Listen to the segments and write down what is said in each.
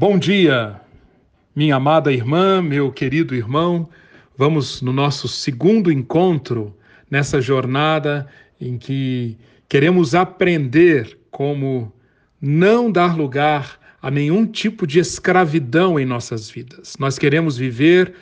Bom dia, minha amada irmã, meu querido irmão. Vamos no nosso segundo encontro nessa jornada em que queremos aprender como não dar lugar a nenhum tipo de escravidão em nossas vidas. Nós queremos viver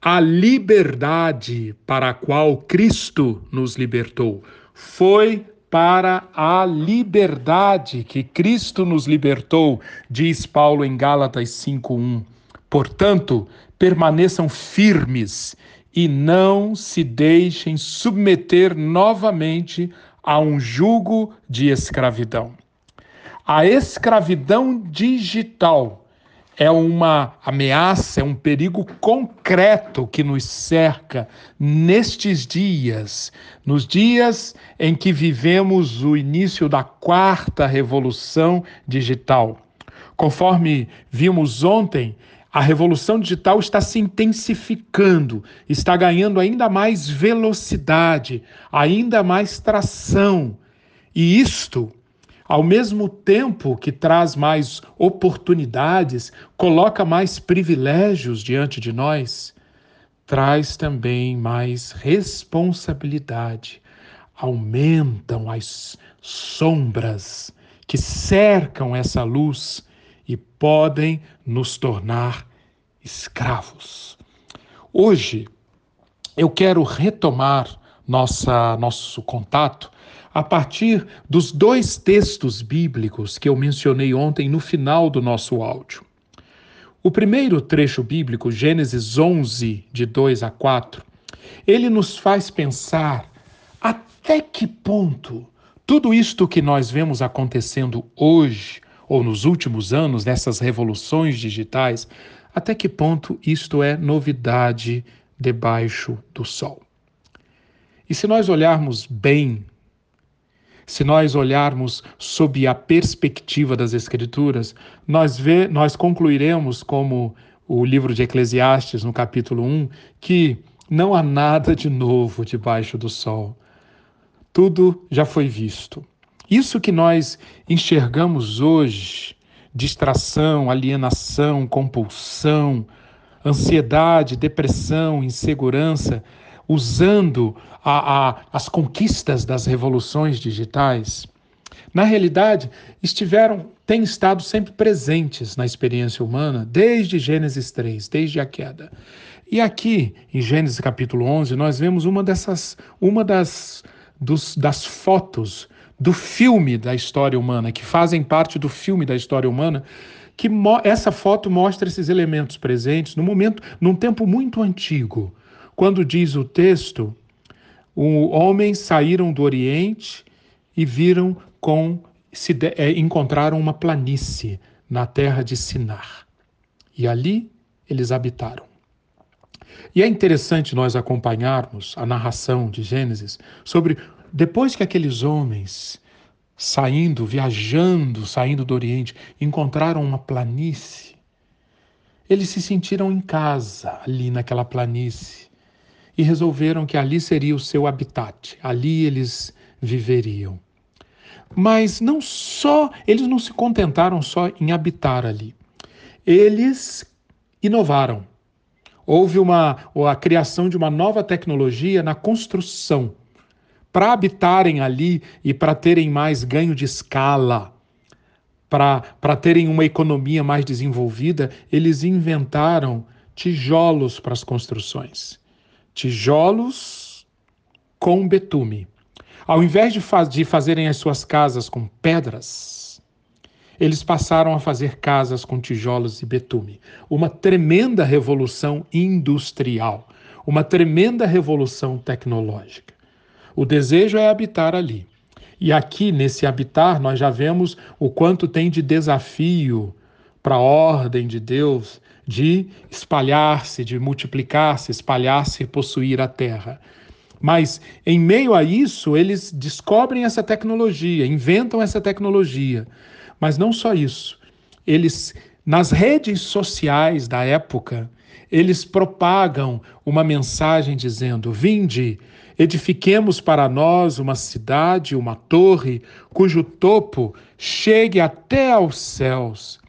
a liberdade para a qual Cristo nos libertou. Foi para a liberdade que Cristo nos libertou, diz Paulo em Gálatas 5:1. Portanto, permaneçam firmes e não se deixem submeter novamente a um jugo de escravidão. A escravidão digital é uma ameaça, é um perigo concreto que nos cerca nestes dias, nos dias em que vivemos o início da quarta revolução digital. Conforme vimos ontem, a revolução digital está se intensificando, está ganhando ainda mais velocidade, ainda mais tração. E isto ao mesmo tempo que traz mais oportunidades, coloca mais privilégios diante de nós, traz também mais responsabilidade. Aumentam as sombras que cercam essa luz e podem nos tornar escravos. Hoje, eu quero retomar nossa, nosso contato a partir dos dois textos bíblicos que eu mencionei ontem no final do nosso áudio. O primeiro trecho bíblico, Gênesis 11, de 2 a 4, ele nos faz pensar até que ponto tudo isto que nós vemos acontecendo hoje, ou nos últimos anos, nessas revoluções digitais, até que ponto isto é novidade debaixo do sol. E se nós olharmos bem se nós olharmos sob a perspectiva das Escrituras, nós, vê, nós concluiremos, como o livro de Eclesiastes, no capítulo 1, que não há nada de novo debaixo do sol. Tudo já foi visto. Isso que nós enxergamos hoje, distração, alienação, compulsão, ansiedade, depressão, insegurança, usando a, a, as conquistas das revoluções digitais, na realidade, estiveram, têm estado sempre presentes na experiência humana desde Gênesis 3, desde a queda. E aqui, em Gênesis capítulo 11, nós vemos uma dessas, uma das, dos, das fotos do filme da história humana, que fazem parte do filme da história humana, que essa foto mostra esses elementos presentes no momento, num tempo muito antigo, quando diz o texto, os homens saíram do Oriente e viram com se de, é, encontraram uma planície na terra de Sinar. E ali eles habitaram. E é interessante nós acompanharmos a narração de Gênesis sobre depois que aqueles homens saindo, viajando, saindo do Oriente, encontraram uma planície, eles se sentiram em casa ali naquela planície e resolveram que ali seria o seu habitat, ali eles viveriam. Mas não só, eles não se contentaram só em habitar ali. Eles inovaram. Houve uma a criação de uma nova tecnologia na construção. Para habitarem ali e para terem mais ganho de escala, para terem uma economia mais desenvolvida, eles inventaram tijolos para as construções tijolos com betume. Ao invés de, faz, de fazerem as suas casas com pedras, eles passaram a fazer casas com tijolos e betume. Uma tremenda revolução industrial, uma tremenda revolução tecnológica. O desejo é habitar ali. E aqui, nesse habitar, nós já vemos o quanto tem de desafio para a ordem de Deus de espalhar-se, de multiplicar-se, espalhar-se e possuir a terra. Mas, em meio a isso, eles descobrem essa tecnologia, inventam essa tecnologia. Mas não só isso. Eles, nas redes sociais da época, eles propagam uma mensagem dizendo: Vinde, edifiquemos para nós uma cidade, uma torre, cujo topo chegue até aos céus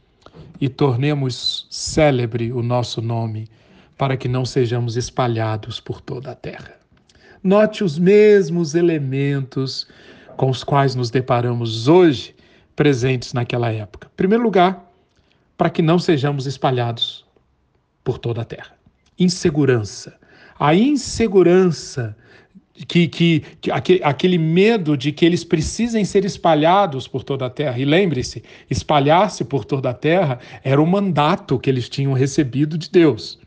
e tornemos célebre o nosso nome, para que não sejamos espalhados por toda a terra. Note os mesmos elementos com os quais nos deparamos hoje, presentes naquela época. Em primeiro lugar, para que não sejamos espalhados por toda a terra. Insegurança. A insegurança que, que, que aquele, medo de que eles precisem ser espalhados por toda a terra. E lembre-se, espalhar-se por toda a terra era o mandato que eles tinham recebido de Deus.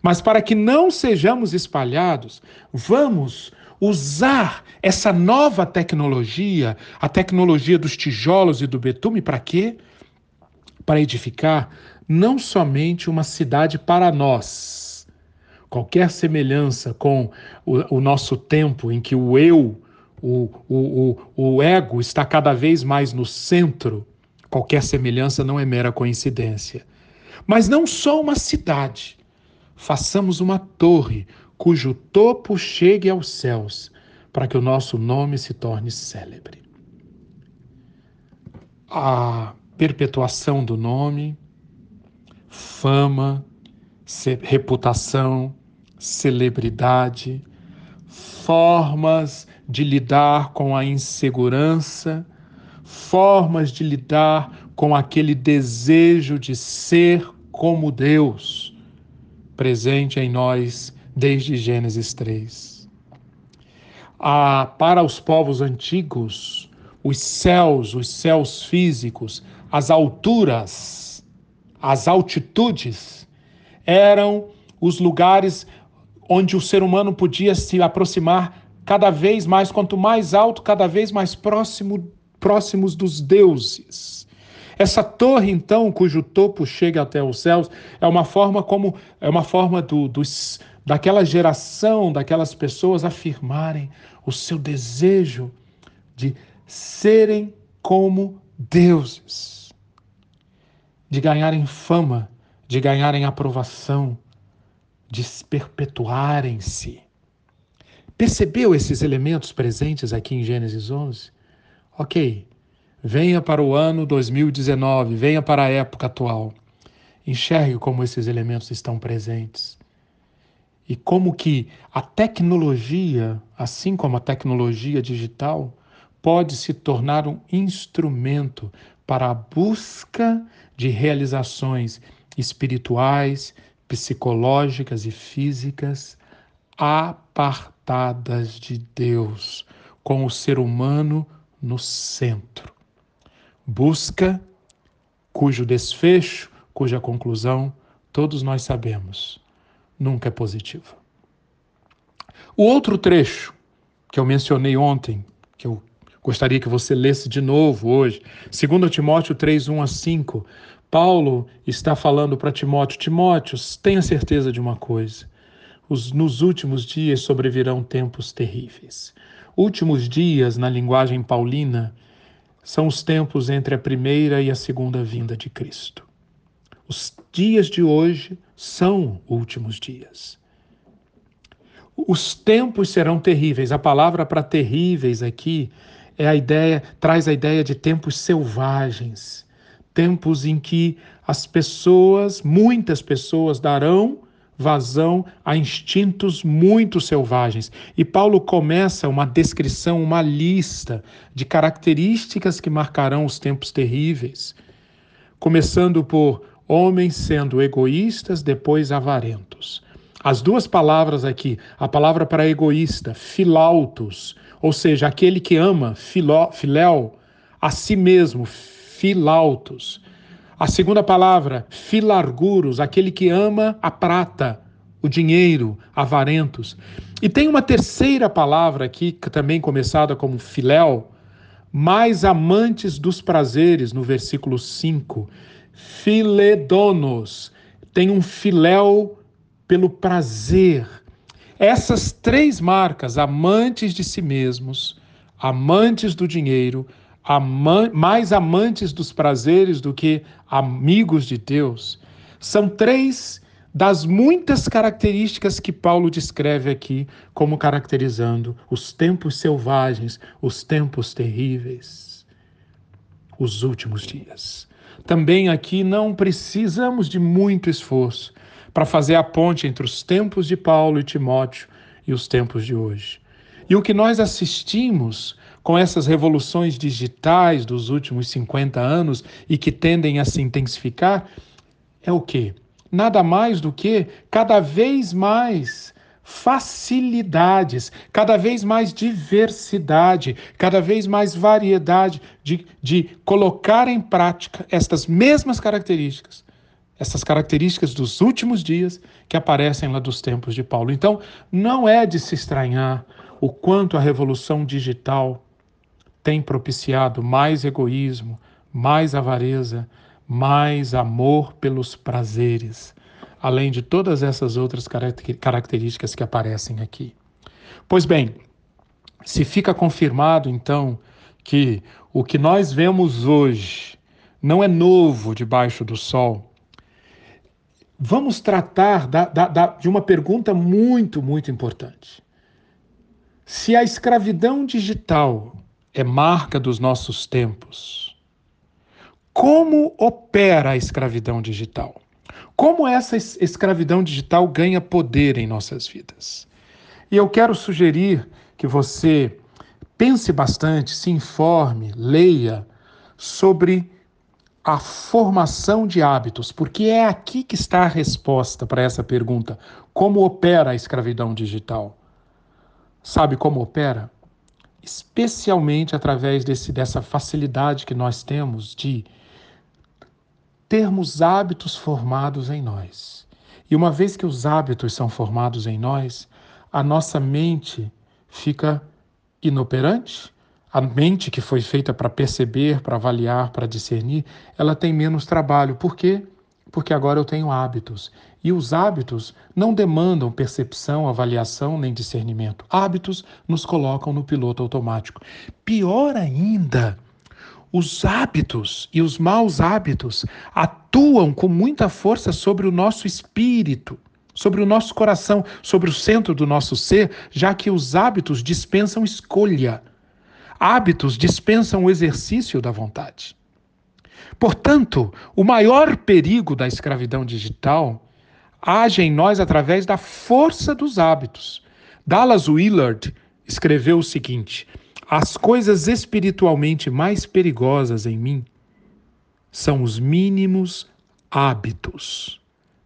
Mas para que não sejamos espalhados, vamos usar essa nova tecnologia, a tecnologia dos tijolos e do betume, para quê? Para edificar não somente uma cidade para nós. Qualquer semelhança com o, o nosso tempo em que o eu, o, o, o, o ego está cada vez mais no centro, qualquer semelhança não é mera coincidência. Mas não só uma cidade. Façamos uma torre cujo topo chegue aos céus, para que o nosso nome se torne célebre. A perpetuação do nome, fama, reputação, celebridade, formas de lidar com a insegurança, formas de lidar com aquele desejo de ser como Deus, presente em nós desde Gênesis 3. Ah, para os povos antigos, os céus, os céus físicos, as alturas, as altitudes, eram os lugares onde o ser humano podia se aproximar cada vez mais, quanto mais alto, cada vez mais próximo, próximos dos deuses. Essa torre, então, cujo topo chega até os céus, é uma forma como é uma forma do, dos, daquela geração, daquelas pessoas afirmarem o seu desejo de serem como deuses, de ganharem fama, de ganharem aprovação, de perpetuarem-se. Percebeu esses elementos presentes aqui em Gênesis 11? Ok, venha para o ano 2019, venha para a época atual. Enxergue como esses elementos estão presentes e como que a tecnologia, assim como a tecnologia digital, pode se tornar um instrumento para a busca de realizações espirituais, psicológicas e físicas apartadas de Deus, com o ser humano no centro. Busca cujo desfecho, cuja conclusão todos nós sabemos nunca é positiva. O outro trecho que eu mencionei ontem, que eu gostaria que você lesse de novo hoje, 2 Timóteo 3, 1 a 5, Paulo está falando para Timóteo: Timóteo, tenha certeza de uma coisa. Os, nos últimos dias sobrevirão tempos terríveis. Últimos dias, na linguagem paulina, são os tempos entre a primeira e a segunda vinda de Cristo. Os dias de hoje são últimos dias. Os tempos serão terríveis. A palavra para terríveis aqui é a ideia, traz a ideia de tempos selvagens, tempos em que as pessoas, muitas pessoas darão vazão a instintos muito selvagens. E Paulo começa uma descrição, uma lista de características que marcarão os tempos terríveis, começando por homens sendo egoístas, depois avarentos. As duas palavras aqui, a palavra para egoísta, filautos, ou seja, aquele que ama, filó, filéu, a si mesmo, filautos. A segunda palavra, filarguros, aquele que ama a prata, o dinheiro, avarentos. E tem uma terceira palavra aqui, também começada como filéu, mais amantes dos prazeres, no versículo 5 filedonos, tem um filéu pelo prazer. Essas três marcas, amantes de si mesmos, amantes do dinheiro, ama mais amantes dos prazeres do que amigos de Deus, são três das muitas características que Paulo descreve aqui como caracterizando os tempos selvagens, os tempos terríveis, os últimos dias. também aqui não precisamos de muito esforço para fazer a ponte entre os tempos de Paulo e Timóteo e os tempos de hoje. E o que nós assistimos com essas revoluções digitais dos últimos 50 anos e que tendem a se intensificar é o quê? Nada mais do que cada vez mais facilidades, cada vez mais diversidade, cada vez mais variedade de, de colocar em prática estas mesmas características, essas características dos últimos dias que aparecem lá dos tempos de Paulo. Então, não é de se estranhar o quanto a revolução digital tem propiciado mais egoísmo, mais avareza, mais amor pelos prazeres além de todas essas outras características que aparecem aqui. Pois bem, se fica confirmado então que o que nós vemos hoje não é novo debaixo do sol, vamos tratar da, da, da, de uma pergunta muito, muito importante. Se a escravidão digital é marca dos nossos tempos, como opera a escravidão digital? Como essa escravidão digital ganha poder em nossas vidas? E eu quero sugerir que você pense bastante, se informe, leia sobre a formação de hábitos, porque é aqui que está a resposta para essa pergunta: como opera a escravidão digital? Sabe como opera? Especialmente através desse, dessa facilidade que nós temos de termos hábitos formados em nós. E uma vez que os hábitos são formados em nós, a nossa mente fica inoperante. A mente que foi feita para perceber, para avaliar, para discernir, ela tem menos trabalho. Por quê? Porque agora eu tenho hábitos. E os hábitos não demandam percepção, avaliação nem discernimento. Hábitos nos colocam no piloto automático. Pior ainda, os hábitos e os maus hábitos atuam com muita força sobre o nosso espírito, sobre o nosso coração, sobre o centro do nosso ser, já que os hábitos dispensam escolha. Hábitos dispensam o exercício da vontade. Portanto, o maior perigo da escravidão digital age em nós através da força dos hábitos. Dallas Willard escreveu o seguinte: as coisas espiritualmente mais perigosas em mim são os mínimos hábitos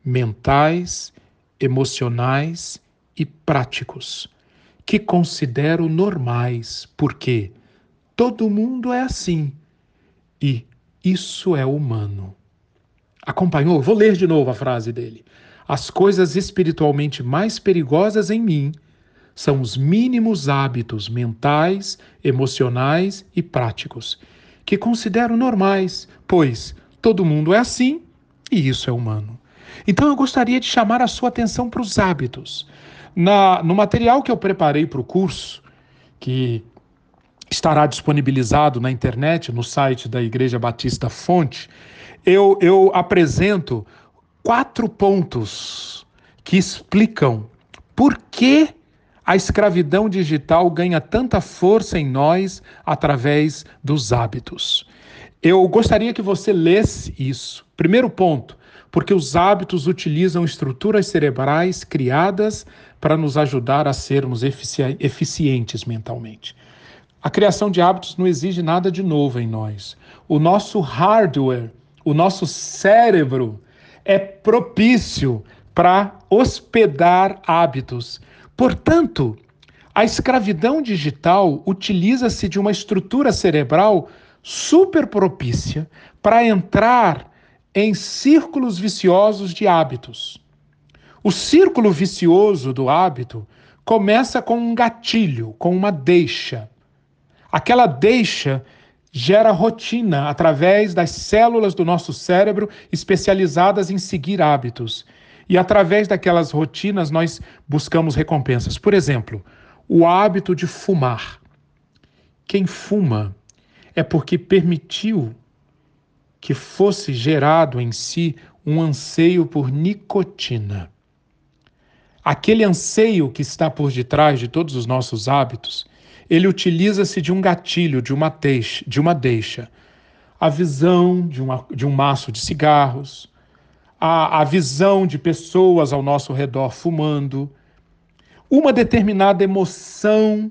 mentais, emocionais e práticos que considero normais, porque todo mundo é assim e isso é humano. Acompanhou? Vou ler de novo a frase dele. As coisas espiritualmente mais perigosas em mim são os mínimos hábitos mentais, emocionais e práticos, que considero normais, pois todo mundo é assim e isso é humano. Então eu gostaria de chamar a sua atenção para os hábitos. Na, no material que eu preparei para o curso, que estará disponibilizado na internet, no site da Igreja Batista Fonte, eu, eu apresento quatro pontos que explicam por que a escravidão digital ganha tanta força em nós através dos hábitos. Eu gostaria que você lesse isso. Primeiro ponto, porque os hábitos utilizam estruturas cerebrais criadas para nos ajudar a sermos efici eficientes mentalmente. A criação de hábitos não exige nada de novo em nós. O nosso hardware, o nosso cérebro é propício para hospedar hábitos Portanto, a escravidão digital utiliza-se de uma estrutura cerebral super propícia para entrar em círculos viciosos de hábitos. O círculo vicioso do hábito começa com um gatilho, com uma deixa. Aquela deixa gera rotina através das células do nosso cérebro especializadas em seguir hábitos. E através daquelas rotinas nós buscamos recompensas. Por exemplo, o hábito de fumar. Quem fuma é porque permitiu que fosse gerado em si um anseio por nicotina. Aquele anseio que está por detrás de todos os nossos hábitos, ele utiliza-se de um gatilho, de uma deixa, de uma deixa. a visão de, uma, de um maço de cigarros, a, a visão de pessoas ao nosso redor fumando, uma determinada emoção.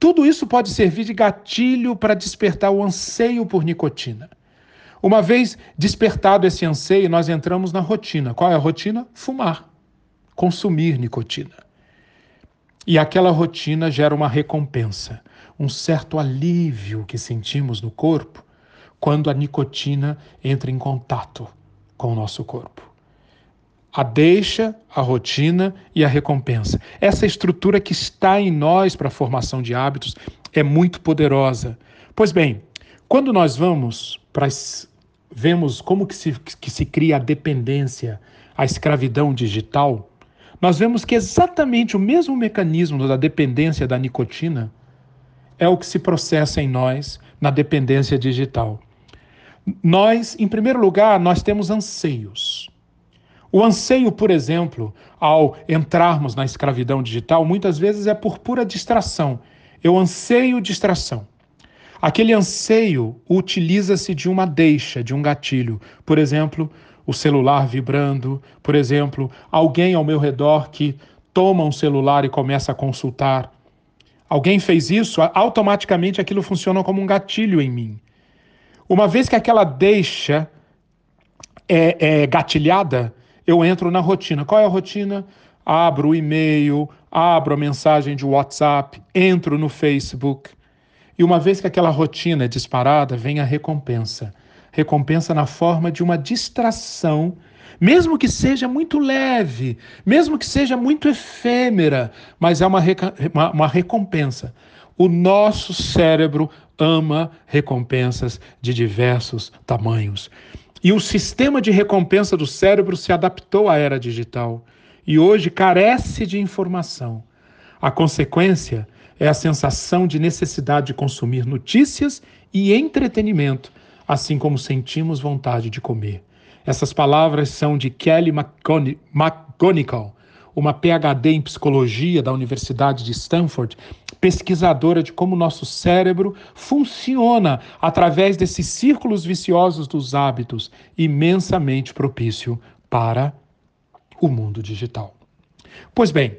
Tudo isso pode servir de gatilho para despertar o anseio por nicotina. Uma vez despertado esse anseio, nós entramos na rotina. Qual é a rotina? Fumar, consumir nicotina. E aquela rotina gera uma recompensa, um certo alívio que sentimos no corpo quando a nicotina entra em contato com o nosso corpo. A deixa, a rotina e a recompensa. Essa estrutura que está em nós para a formação de hábitos é muito poderosa. Pois bem, quando nós vamos para vemos como que se, que se cria a dependência, a escravidão digital, nós vemos que exatamente o mesmo mecanismo da dependência da nicotina é o que se processa em nós na dependência digital. Nós, em primeiro lugar, nós temos anseios. O anseio, por exemplo, ao entrarmos na escravidão digital, muitas vezes é por pura distração. Eu anseio distração. Aquele anseio utiliza-se de uma deixa, de um gatilho. Por exemplo, o celular vibrando, por exemplo, alguém ao meu redor que toma um celular e começa a consultar. Alguém fez isso, automaticamente aquilo funciona como um gatilho em mim. Uma vez que aquela deixa é, é gatilhada, eu entro na rotina. Qual é a rotina? Abro o e-mail, abro a mensagem de WhatsApp, entro no Facebook. E uma vez que aquela rotina é disparada, vem a recompensa. Recompensa na forma de uma distração, mesmo que seja muito leve, mesmo que seja muito efêmera, mas é uma, uma, uma recompensa. O nosso cérebro ama recompensas de diversos tamanhos. E o sistema de recompensa do cérebro se adaptou à era digital e hoje carece de informação. A consequência é a sensação de necessidade de consumir notícias e entretenimento, assim como sentimos vontade de comer. Essas palavras são de Kelly McGonigal, uma PhD em psicologia da Universidade de Stanford, pesquisadora de como nosso cérebro funciona através desses círculos viciosos dos hábitos, imensamente propício para o mundo digital. Pois bem,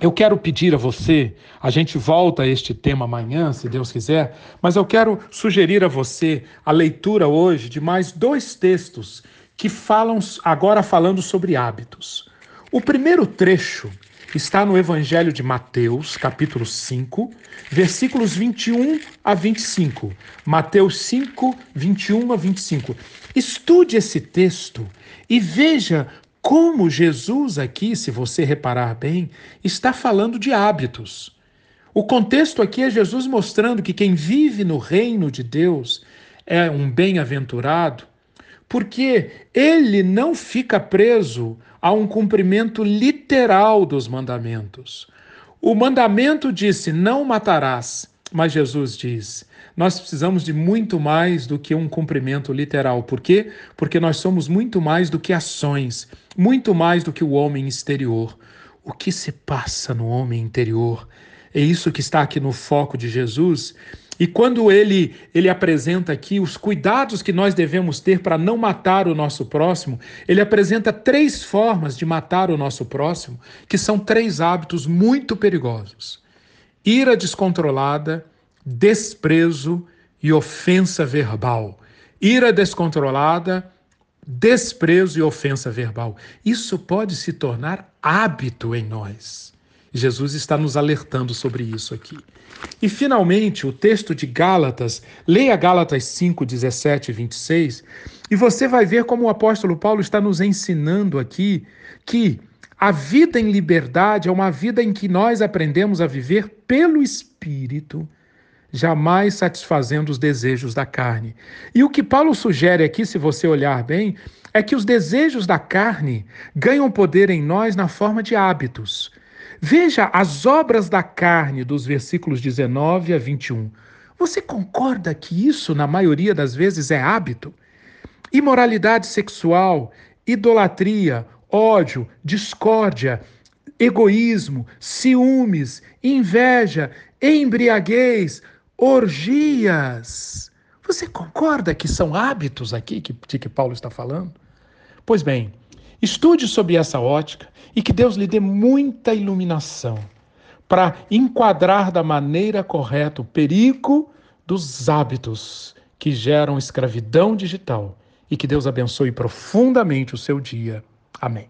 eu quero pedir a você, a gente volta a este tema amanhã, se Deus quiser, mas eu quero sugerir a você a leitura hoje de mais dois textos que falam agora falando sobre hábitos. O primeiro trecho está no Evangelho de Mateus, capítulo 5, versículos 21 a 25. Mateus 5, 21 a 25. Estude esse texto e veja como Jesus aqui, se você reparar bem, está falando de hábitos. O contexto aqui é Jesus mostrando que quem vive no reino de Deus é um bem-aventurado, porque ele não fica preso a um cumprimento literal dos mandamentos. O mandamento disse: Não matarás, mas Jesus diz: Nós precisamos de muito mais do que um cumprimento literal. Por quê? Porque nós somos muito mais do que ações, muito mais do que o homem exterior. O que se passa no homem interior? É isso que está aqui no foco de Jesus e quando ele, ele apresenta aqui os cuidados que nós devemos ter para não matar o nosso próximo, ele apresenta três formas de matar o nosso próximo, que são três hábitos muito perigosos: ira descontrolada, desprezo e ofensa verbal. Ira descontrolada, desprezo e ofensa verbal. Isso pode se tornar hábito em nós. Jesus está nos alertando sobre isso aqui. E finalmente, o texto de Gálatas, leia Gálatas 5, 17 e 26, e você vai ver como o apóstolo Paulo está nos ensinando aqui que a vida em liberdade é uma vida em que nós aprendemos a viver pelo Espírito, jamais satisfazendo os desejos da carne. E o que Paulo sugere aqui, se você olhar bem, é que os desejos da carne ganham poder em nós na forma de hábitos. Veja as obras da carne dos versículos 19 a 21. Você concorda que isso, na maioria das vezes, é hábito? Imoralidade sexual, idolatria, ódio, discórdia, egoísmo, ciúmes, inveja, embriaguez, orgias. Você concorda que são hábitos aqui que, de que Paulo está falando? Pois bem, estude sob essa ótica e que Deus lhe dê muita iluminação para enquadrar da maneira correta o perigo dos hábitos que geram escravidão digital e que Deus abençoe profundamente o seu dia. Amém.